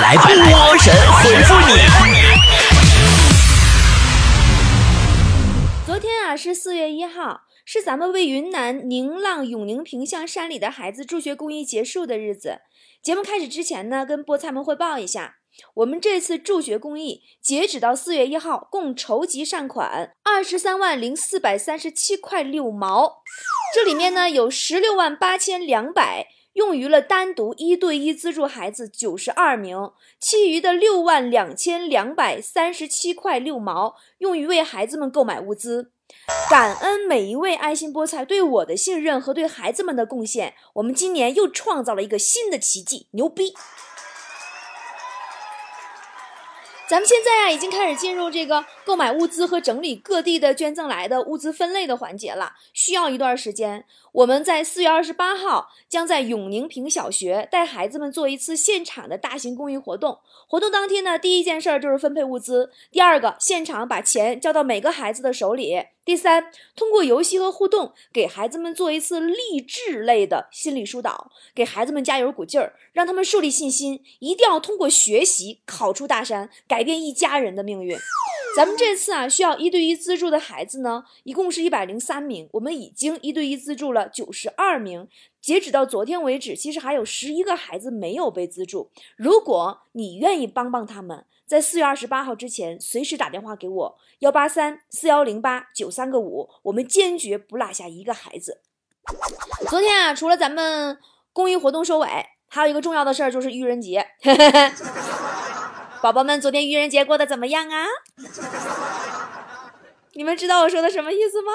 来波神回复你。昨天啊是四月一号，是咱们为云南宁浪永宁平乡山里的孩子助学公益结束的日子。节目开始之前呢，跟菠菜们汇报一下，我们这次助学公益截止到四月一号，共筹集善款二十三万零四百三十七块六毛，这里面呢有十六万八千两百。用于了单独一对一资助孩子九十二名，其余的六万两千两百三十七块六毛用于为孩子们购买物资。感恩每一位爱心菠菜对我的信任和对孩子们的贡献，我们今年又创造了一个新的奇迹，牛逼！咱们现在啊，已经开始进入这个购买物资和整理各地的捐赠来的物资分类的环节了，需要一段时间。我们在四月二十八号将在永宁坪小学带孩子们做一次现场的大型公益活动。活动当天呢，第一件事儿就是分配物资，第二个现场把钱交到每个孩子的手里，第三，通过游戏和互动给孩子们做一次励志类的心理疏导，给孩子们加油鼓劲儿，让他们树立信心，一定要通过学习考出大山，改变一家人的命运。咱们这次啊，需要一对一资助的孩子呢，一共是一百零三名。我们已经一对一资助了九十二名，截止到昨天为止，其实还有十一个孩子没有被资助。如果你愿意帮帮他们，在四月二十八号之前，随时打电话给我幺八三四幺零八九三个五，我们坚决不落下一个孩子。昨天啊，除了咱们公益活动收尾，还有一个重要的事儿，就是愚人节。宝宝们，昨天愚人节过得怎么样啊？你们知道我说的什么意思吗？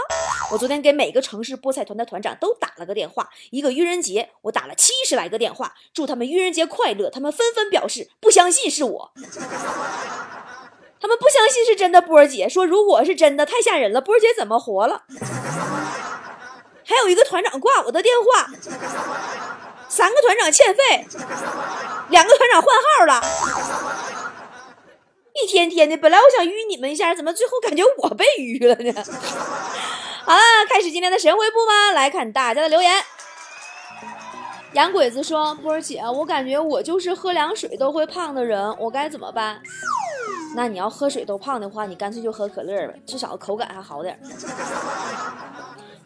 我昨天给每个城市菠菜团的团长都打了个电话，一个愚人节我打了七十来个电话，祝他们愚人节快乐。他们纷纷表示不相信是我，他们不相信是真的。波儿姐说，如果是真的，太吓人了，波儿姐怎么活了？还有一个团长挂我的电话，三个团长欠费，两个团长换号了。一天天的，本来我想淤你们一下，怎么最后感觉我被淤了呢？好了，开始今天的神回复吧。来看大家的留言。洋鬼子说：“波儿姐，我感觉我就是喝凉水都会胖的人，我该怎么办？”那你要喝水都胖的话，你干脆就喝可乐吧，至少口感还好点。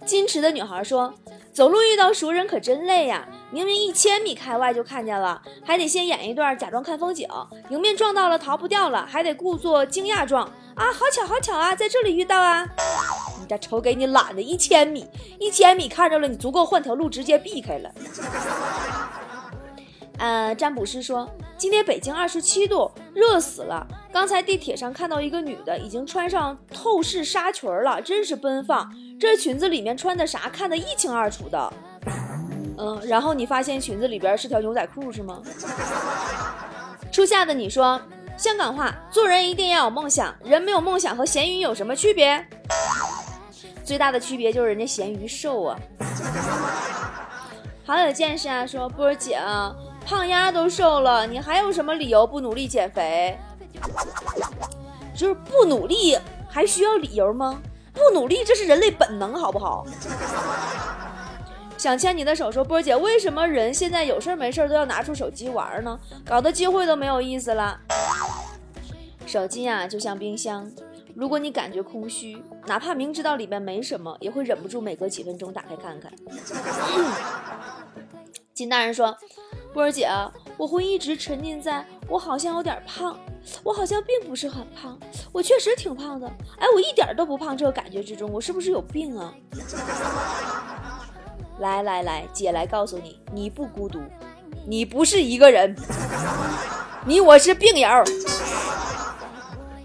矜持的女孩说：“走路遇到熟人可真累呀！明明一千米开外就看见了，还得先演一段假装看风景。迎面撞到了，逃不掉了，还得故作惊讶状啊！好巧好巧啊，在这里遇到啊！你这瞅给你懒的，一千米，一千米看着了，你足够换条路直接避开了。”呃，占卜师说，今天北京二十七度，热死了。刚才地铁上看到一个女的，已经穿上透视纱裙了，真是奔放。这裙子里面穿的啥，看得一清二楚的。嗯，然后你发现裙子里边是条牛仔裤，是吗？初夏的你说，香港话，做人一定要有梦想，人没有梦想和咸鱼有什么区别？最大的区别就是人家咸鱼瘦啊。好有见识啊，说波儿姐啊。胖丫都瘦了，你还有什么理由不努力减肥？就是不努力还需要理由吗？不努力这是人类本能，好不好？想牵你的手，说波姐，为什么人现在有事没事都要拿出手机玩呢？搞得机会都没有意思了。手机呀，就像冰箱，如果你感觉空虚，哪怕明知道里面没什么，也会忍不住每隔几分钟打开看看。金大人说。波儿姐，我会一直沉浸在我好像有点胖，我好像并不是很胖，我确实挺胖的。哎，我一点都不胖这个感觉之中，我是不是有病啊？来来来，姐来告诉你，你不孤独，你不是一个人，你我是病友。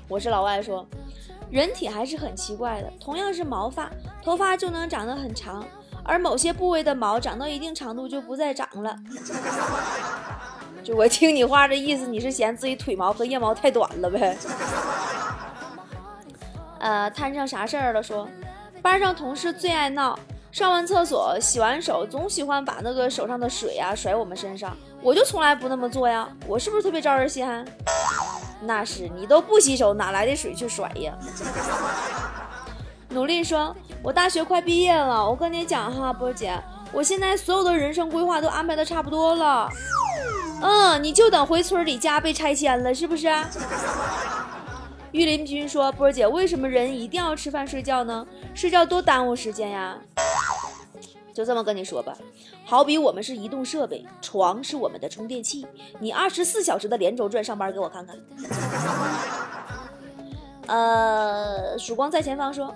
我是老外说，人体还是很奇怪的，同样是毛发，头发就能长得很长。而某些部位的毛长到一定长度就不再长了。就我听你话这意思，你是嫌自己腿毛和腋毛太短了呗？呃，摊上啥事儿了？说班上同事最爱闹，上完厕所、洗完手，总喜欢把那个手上的水啊甩我们身上。我就从来不那么做呀，我是不是特别招人稀罕？那是你都不洗手，哪来的水去甩呀？努力说：“我大学快毕业了，我跟你讲哈，波姐，我现在所有的人生规划都安排的差不多了。嗯，你就等回村里家被拆迁了，是不是？玉林君说：“波姐，为什么人一定要吃饭睡觉呢？睡觉多耽误时间呀。”就这么跟你说吧，好比我们是移动设备，床是我们的充电器，你二十四小时的连轴转上班给我看看。呃，曙光在前方说，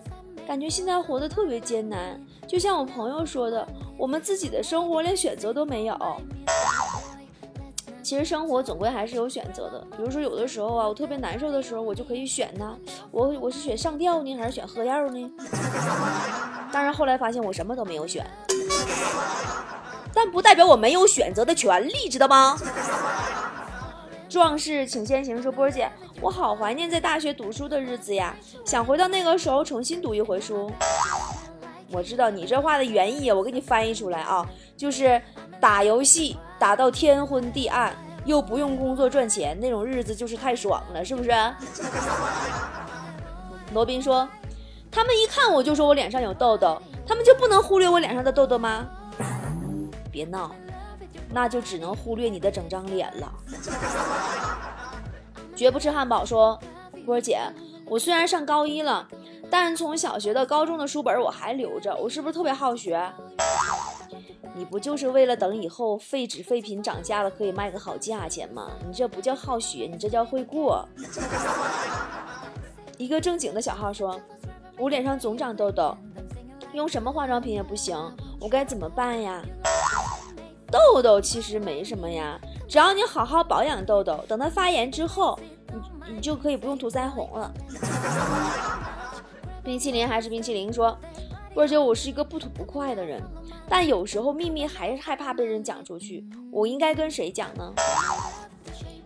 感觉现在活得特别艰难，就像我朋友说的，我们自己的生活连选择都没有。其实生活总归还是有选择的，比如说有的时候啊，我特别难受的时候，我就可以选呐，我我是选上吊呢，还是选喝药呢？当然后来发现我什么都没有选，但不代表我没有选择的权利，知道吗？壮士请先行说，波儿姐，我好怀念在大学读书的日子呀，想回到那个时候重新读一回书。我知道你这话的原意，我给你翻译出来啊，就是打游戏打到天昏地暗，又不用工作赚钱，那种日子就是太爽了，是不是？罗宾说，他们一看我就说我脸上有痘痘，他们就不能忽略我脸上的痘痘吗？别闹，那就只能忽略你的整张脸了。绝不吃汉堡说，波儿姐，我虽然上高一了。但从小学到高中的书本我还留着，我是不是特别好学？你不就是为了等以后废纸废品涨价了可以卖个好价钱吗？你这不叫好学，你这叫会过。一个正经的小号说：“我脸上总长痘痘，用什么化妆品也不行，我该怎么办呀？”痘痘其实没什么呀，只要你好好保养痘痘，等它发炎之后，你你就可以不用涂腮红了。冰淇淋还是冰淇淋？说，波儿姐，我是一个不吐不快的人，但有时候秘密还是害怕被人讲出去，我应该跟谁讲呢？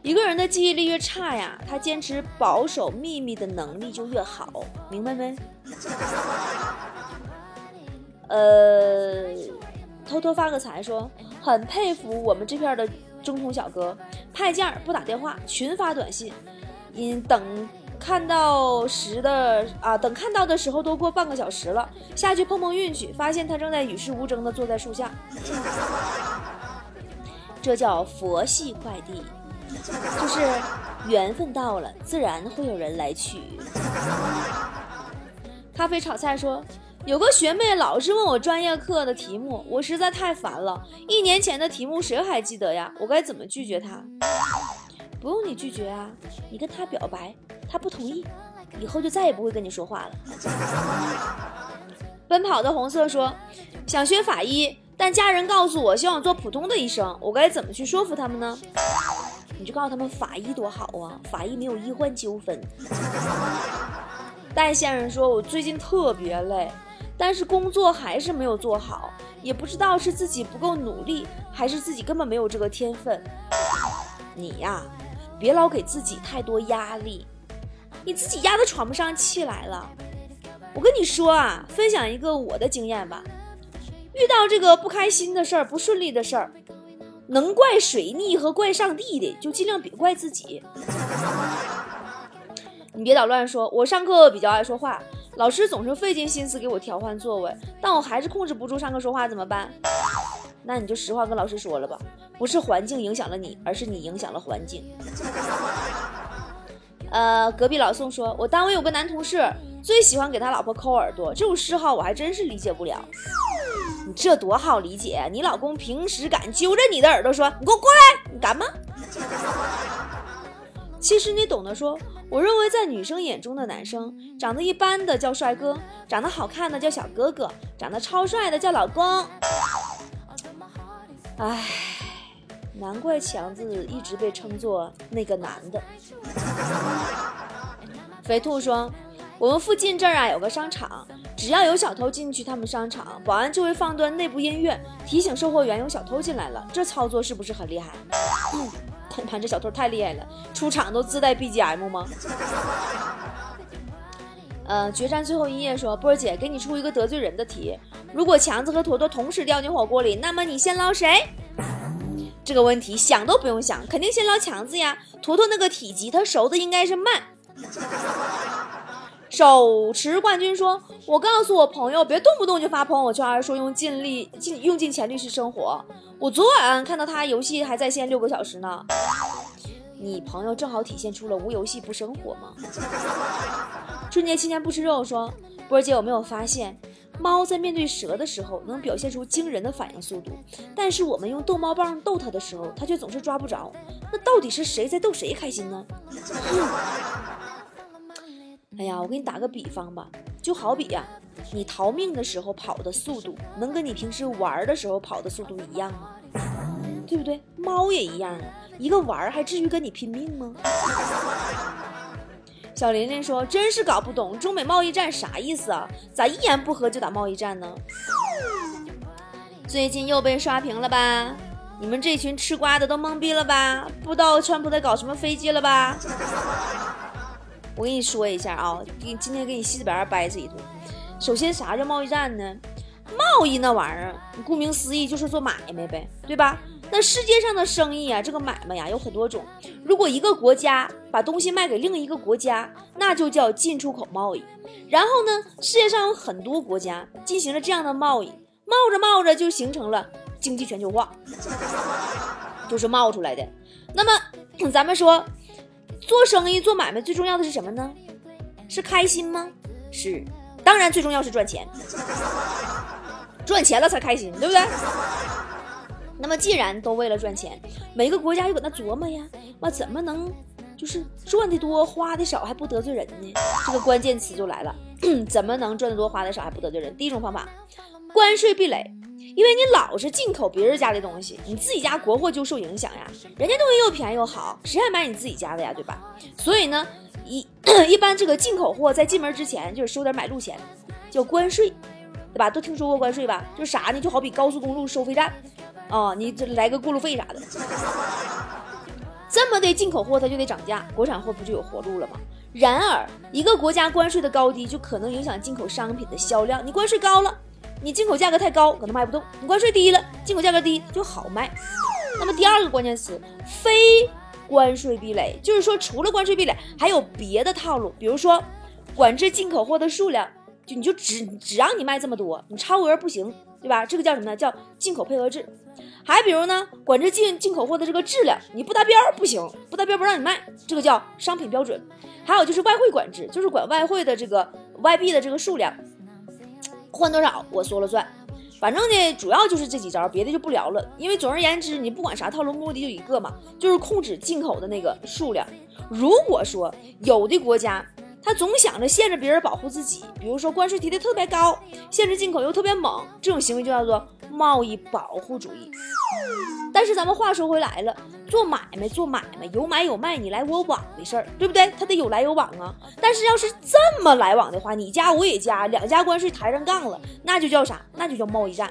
一个人的记忆力越差呀，他坚持保守秘密的能力就越好，明白没？呃，偷偷发个财，说很佩服我们这片的中通小哥，派件不打电话，群发短信，因等。看到时的啊，等看到的时候都过半个小时了，下去碰碰运气，发现他正在与世无争的坐在树下。这叫佛系快递，就是缘分到了，自然会有人来取。咖啡炒菜说，有个学妹老是问我专业课的题目，我实在太烦了。一年前的题目谁还记得呀？我该怎么拒绝她？不用你拒绝啊，你跟他表白。他不同意，以后就再也不会跟你说话了。奔跑的红色说：“想学法医，但家人告诉我希望做普通的医生，我该怎么去说服他们呢？”你就告诉他们法医多好啊，法医没有医患纠纷。戴先生说：“我最近特别累，但是工作还是没有做好，也不知道是自己不够努力，还是自己根本没有这个天分。你呀，别老给自己太多压力。”你自己压得喘不上气来了，我跟你说啊，分享一个我的经验吧。遇到这个不开心的事儿、不顺利的事儿，能怪水逆和怪上帝的，就尽量别怪自己。你别捣乱说，我上课比较爱说话，老师总是费尽心思给我调换座位，但我还是控制不住上课说话，怎么办？那你就实话跟老师说了吧，不是环境影响了你，而是你影响了环境。呃，隔壁老宋说，我单位有个男同事，最喜欢给他老婆抠耳朵，这种嗜好我还真是理解不了。你这多好理解，你老公平时敢揪着你的耳朵说，你给我过来，你敢吗？其实你懂得说，我认为在女生眼中的男生，长得一般的叫帅哥，长得好看的叫小哥哥，长得超帅的叫老公。唉。难怪强子一直被称作那个男的。肥兔说：“我们附近这儿啊有个商场，只要有小偷进去，他们商场保安就会放段内部音乐，提醒售货员有小偷进来了。这操作是不是很厉害？嗯，看看这小偷太厉害了，出场都自带 BGM 吗？” 呃，决战最后一页说：“波儿姐，给你出一个得罪人的题，如果强子和坨坨同时掉进火锅里，那么你先捞谁？”这个问题想都不用想，肯定先捞强子呀。坨坨那个体积，它熟的应该是慢。手持冠军说：“我告诉我朋友，别动不动就发朋友圈说用尽力尽用尽全力去生活。我昨晚看到他游戏还在线六个小时呢。你朋友正好体现出了无游戏不生活吗？”春节期间不吃肉说：“波姐有没有发现？”猫在面对蛇的时候能表现出惊人的反应速度，但是我们用逗猫棒逗它的时候，它却总是抓不着。那到底是谁在逗谁开心呢？哎呀，我给你打个比方吧，就好比呀，你逃命的时候跑的速度，能跟你平时玩的时候跑的速度一样吗？对不对？猫也一样啊，一个玩还至于跟你拼命吗？小琳琳说：“真是搞不懂中美贸易战啥意思啊？咋一言不合就打贸易战呢？最近又被刷屏了吧？你们这群吃瓜的都懵逼了吧？不知道川普在搞什么飞机了吧？我跟你说一下啊，给今天给你细致白掰扯一顿。首先，啥叫贸易战呢？贸易那玩意儿，顾名思义就是做买卖呗，对吧？”那世界上的生意啊，这个买卖呀有很多种。如果一个国家把东西卖给另一个国家，那就叫进出口贸易。然后呢，世界上有很多国家进行了这样的贸易，冒着冒着就形成了经济全球化，就是冒出来的。那么咱们说，做生意做买卖最重要的是什么呢？是开心吗？是，当然最重要是赚钱，赚钱了才开心，对不对？那么既然都为了赚钱，每个国家又搁那琢磨呀，那怎么能就是赚的多花的少还不得罪人呢？这个关键词就来了，怎么能赚的多花的少还不得罪人？第一种方法，关税壁垒，因为你老是进口别人家的东西，你自己家国货就受影响呀。人家东西又便宜又好，谁还买你自己家的呀？对吧？所以呢，一 一般这个进口货在进门之前就是收点买路钱，叫关税，对吧？都听说过关税吧？就啥呢？就好比高速公路收费站。啊，你这来个过路费啥的，这么的进口货它就得涨价，国产货不就有活路了吗？然而，一个国家关税的高低就可能影响进口商品的销量。你关税高了，你进口价格太高，可能卖不动；你关税低了，进口价格低就好卖。那么第二个关键词，非关税壁垒，就是说除了关税壁垒，还有别的套路，比如说管制进口货的数量，就你就只只让你卖这么多，你超额不行，对吧？这个叫什么呢？叫进口配额制。还比如呢，管制进进口货的这个质量，你不达标不行，不达标不让你卖，这个叫商品标准。还有就是外汇管制，就是管外汇的这个外币的这个数量，换多少我说了算。反正呢，主要就是这几招，别的就不聊了。因为总而言之，你不管啥套路，目的就一个嘛，就是控制进口的那个数量。如果说有的国家，他总想着限制别人保护自己，比如说关税提的特别高，限制进口又特别猛，这种行为就叫做贸易保护主义。但是咱们话说回来了，做买卖做买卖有买有卖，你来我往的事儿，对不对？他得有来有往啊。但是要是这么来往的话，你加我也加，两家关税抬上杠了，那就叫啥？那就叫贸易战。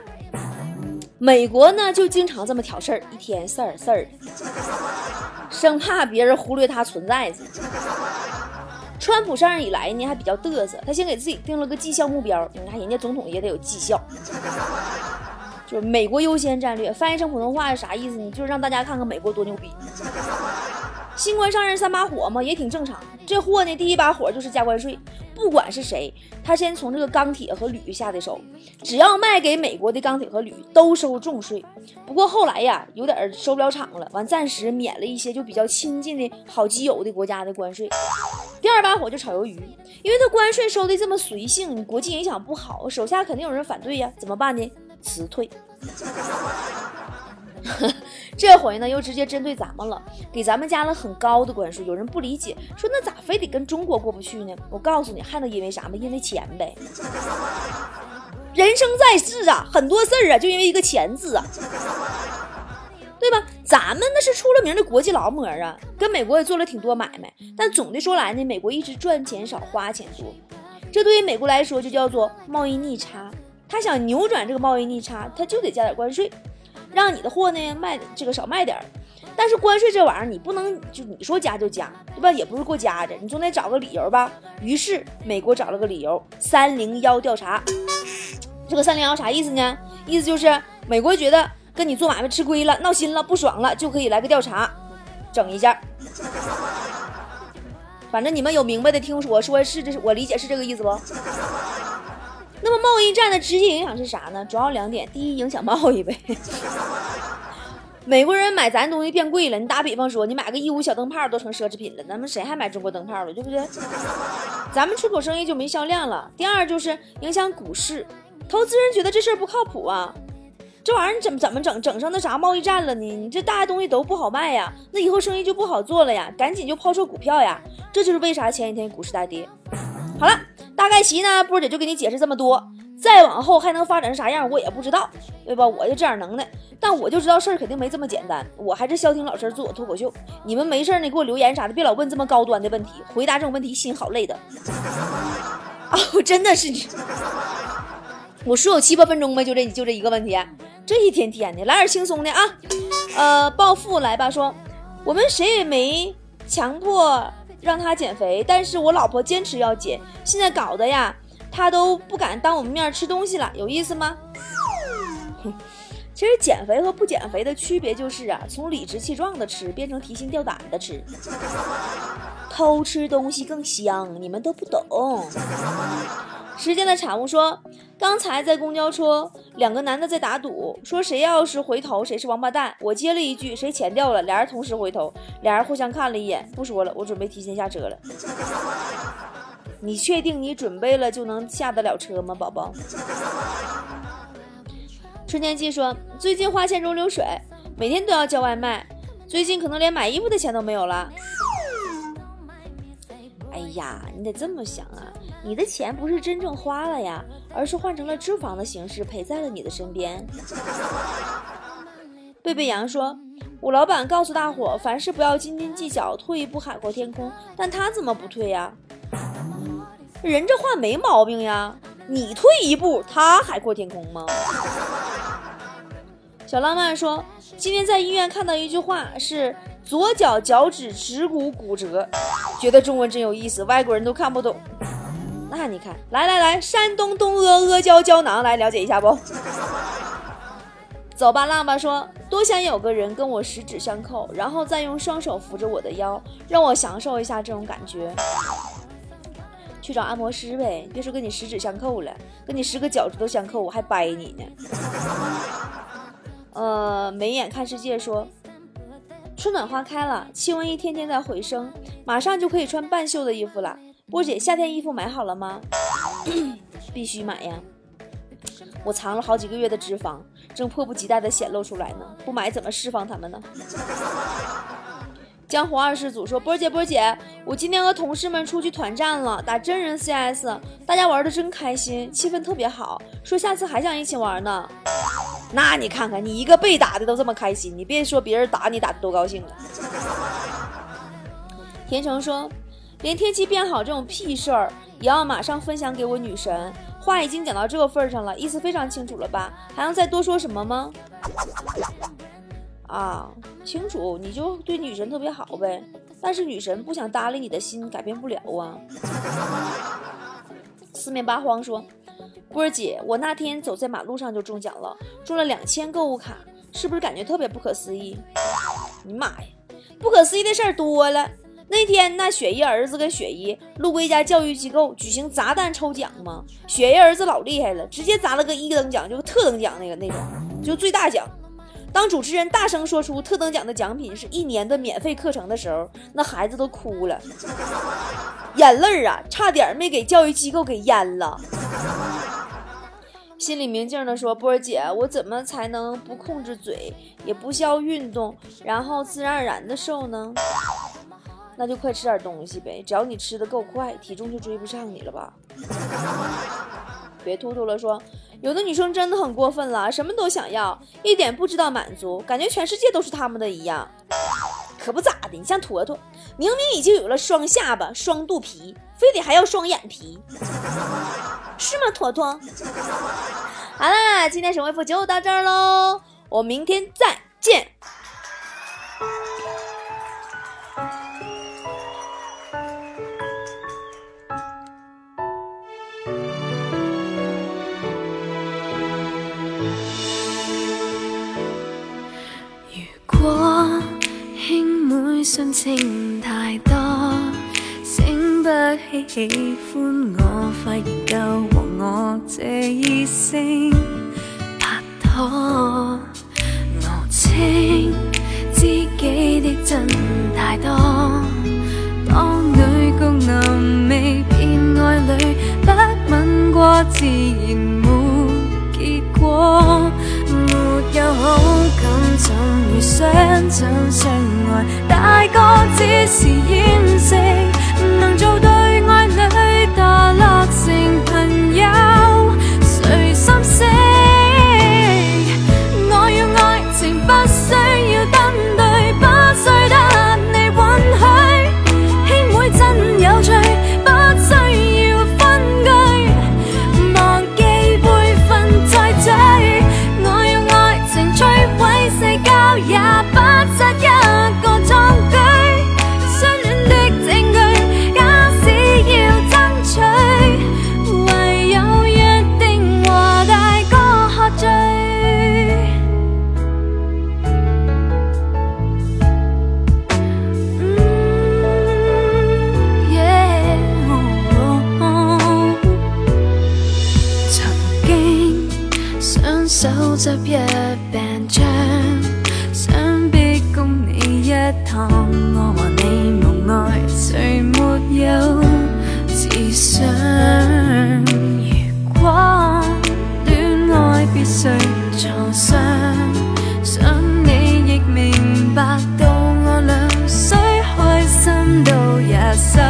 美国呢就经常这么挑事儿，一天事儿事儿，生怕别人忽略它存在着。川普上任以来呢，还比较嘚瑟。他先给自己定了个绩效目标。你看，人家总统也得有绩效，就是美国优先战略。翻译成普通话是啥意思呢？就是让大家看看美国多牛逼。新官上任三把火嘛，也挺正常。这货呢，第一把火就是加关税，不管是谁，他先从这个钢铁和铝下的手，只要卖给美国的钢铁和铝都收重税。不过后来呀，有点收不了场了，完暂时免了一些就比较亲近的好基友的国家的关税。第二把火就炒鱿鱼，因为他关税收的这么随性，国际影响不好，手下肯定有人反对呀，怎么办呢？辞退。这回呢，又直接针对咱们了，给咱们加了很高的关税。有人不理解，说那咋非得跟中国过不去呢？我告诉你，还能因为啥吗？因为钱呗。人生在世啊，很多事儿啊，就因为一个钱字啊，对吧？咱们那是出了名的国际劳模啊，跟美国也做了挺多买卖。但总的说来呢，美国一直赚钱少，花钱多。这对于美国来说就叫做贸易逆差。他想扭转这个贸易逆差，他就得加点关税。让你的货呢卖这个少卖点儿，但是关税这玩意儿你不能就你说加就加，对吧？也不是过夹着，你总得找个理由吧。于是美国找了个理由，三零幺调查。这个三零幺啥意思呢？意思就是美国觉得跟你做买卖吃亏了，闹心了，不爽了，就可以来个调查，整一下。反正你们有明白的，听我说是这是，我理解是这个意思不？那么贸易战的直接影响是啥呢？主要两点，第一，影响贸易呗。美国人买咱东西变贵了，你打比方说，你买个义乌小灯泡都成奢侈品了，咱们谁还买中国灯泡了，对不对？咱们出口生意就没销量了。第二就是影响股市，投资人觉得这事儿不靠谱啊，这玩意儿你怎么怎么整整上那啥贸易战了呢？你这大家东西都不好卖呀，那以后生意就不好做了呀，赶紧就抛售股票呀，这就是为啥前几天股市大跌。好了，大概齐呢，波姐就给你解释这么多。再往后还能发展成啥样，我也不知道，对吧？我就这样能耐，但我就知道事儿肯定没这么简单。我还是消停老实做我脱口秀。你们没事呢，给我留言啥的，别老问这么高端的问题，回答这种问题心好累的。啊，我，真的是，我说有七八分钟呗，就这就这一个问题，这一天天的，来点轻松的啊。呃，暴富来吧，说我们谁也没强迫让他减肥，但是我老婆坚持要减，现在搞得呀。他都不敢当我们面吃东西了，有意思吗？其实减肥和不减肥的区别就是啊，从理直气壮的吃变成提心吊胆的吃，偷吃东西更香，你们都不懂。时间的产物说，刚才在公交车，两个男的在打赌，说谁要是回头谁是王八蛋。我接了一句，谁钱掉了，俩人同时回头，俩人互相看了一眼，不说了，我准备提前下车了。你确定你准备了就能下得了车吗，宝宝？春天记说，最近花钱如流水，每天都要叫外卖，最近可能连买衣服的钱都没有了。哎呀，你得这么想啊，你的钱不是真正花了呀，而是换成了脂肪的形式陪在了你的身边。贝贝羊说，我老板告诉大伙，凡事不要斤斤计较，退一步海阔天空，但他怎么不退呀？人这话没毛病呀，你退一步，他海阔天空吗？小浪漫说，今天在医院看到一句话是左脚脚趾指骨骨折，觉得中文真有意思，外国人都看不懂。那你看，来来来，山东东阿阿胶胶囊来了解一下不？走吧，浪吧说，多想有个人跟我十指相扣，然后再用双手扶着我的腰，让我享受一下这种感觉。去找按摩师呗，别说跟你十指相扣了，跟你十个脚趾头相扣，我还掰你呢。呃，眉眼看世界说，春暖花开了，气温一天天在回升，马上就可以穿半袖的衣服了。波姐，夏天衣服买好了吗？必须买呀！我藏了好几个月的脂肪，正迫不及待的显露出来呢，不买怎么释放它们呢？江湖二世祖说：“波姐，波姐，我今天和同事们出去团战了，打真人 CS，大家玩的真开心，气氛特别好。说下次还想一起玩呢。那你看看，你一个被打的都这么开心，你别说别人打你打的多高兴了。”田成说：“连天气变好这种屁事儿也要马上分享给我女神，话已经讲到这个份上了，意思非常清楚了吧？还要再多说什么吗？”啊，清楚，你就对女神特别好呗。但是女神不想搭理你的心，改变不了啊。四面八荒说，波儿姐，我那天走在马路上就中奖了，中了两千购物卡，是不是感觉特别不可思议？你妈呀，不可思议的事儿多了。那天那雪姨儿子跟雪姨路过一家教育机构举行砸蛋抽奖嘛，雪姨儿子老厉害了，直接砸了个一等奖，就特等奖那个那种，就最大奖。当主持人大声说出特等奖的奖品是一年的免费课程的时候，那孩子都哭了，眼泪啊，差点没给教育机构给淹了。心里明镜的说：“波儿姐，我怎么才能不控制嘴，也不需要运动，然后自然而然的瘦呢？那就快吃点东西呗，只要你吃的够快，体重就追不上你了吧？别突突了，说。”有的女生真的很过分了，什么都想要，一点不知道满足，感觉全世界都是他们的一样。可不咋的，你像坨坨，明明已经有了双下巴、双肚皮，非得还要双眼皮，是吗？坨坨。好啦，今天神回复就到这儿喽，我明天再见。信情太多。醒不起喜欢我，快研究和我这异性拍拖。我清知己的真太多，当女共男未变爱侣，不吻过自然没结果。没有好感，怎想真相爱？大个只是掩饰，能做到手执一柄槍，想逼供你一趟。我和你無愛，誰沒有自想？如果戀愛必須創傷，想你亦明白到我倆雖開心都也受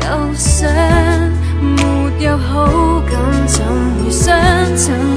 夠傷，沒有好感怎會相親相